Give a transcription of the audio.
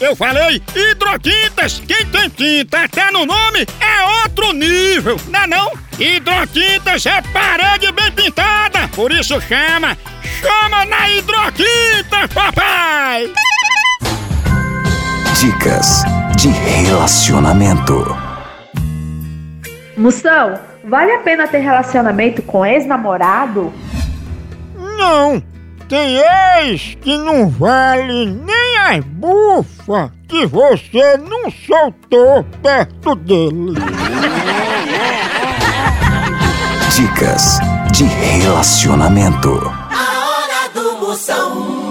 Eu falei hidrotintas. Quem tem tinta até no nome é outro nível, não é não? Hidrotintas é parede bem pintada, por isso chama. Chama na hidrotinta, papai! Dicas de relacionamento. Moção, vale a pena ter relacionamento com ex-namorado? Não! Tem ex que não vale nem as bufas que você não soltou perto dele. Dicas de relacionamento. A hora do Moção.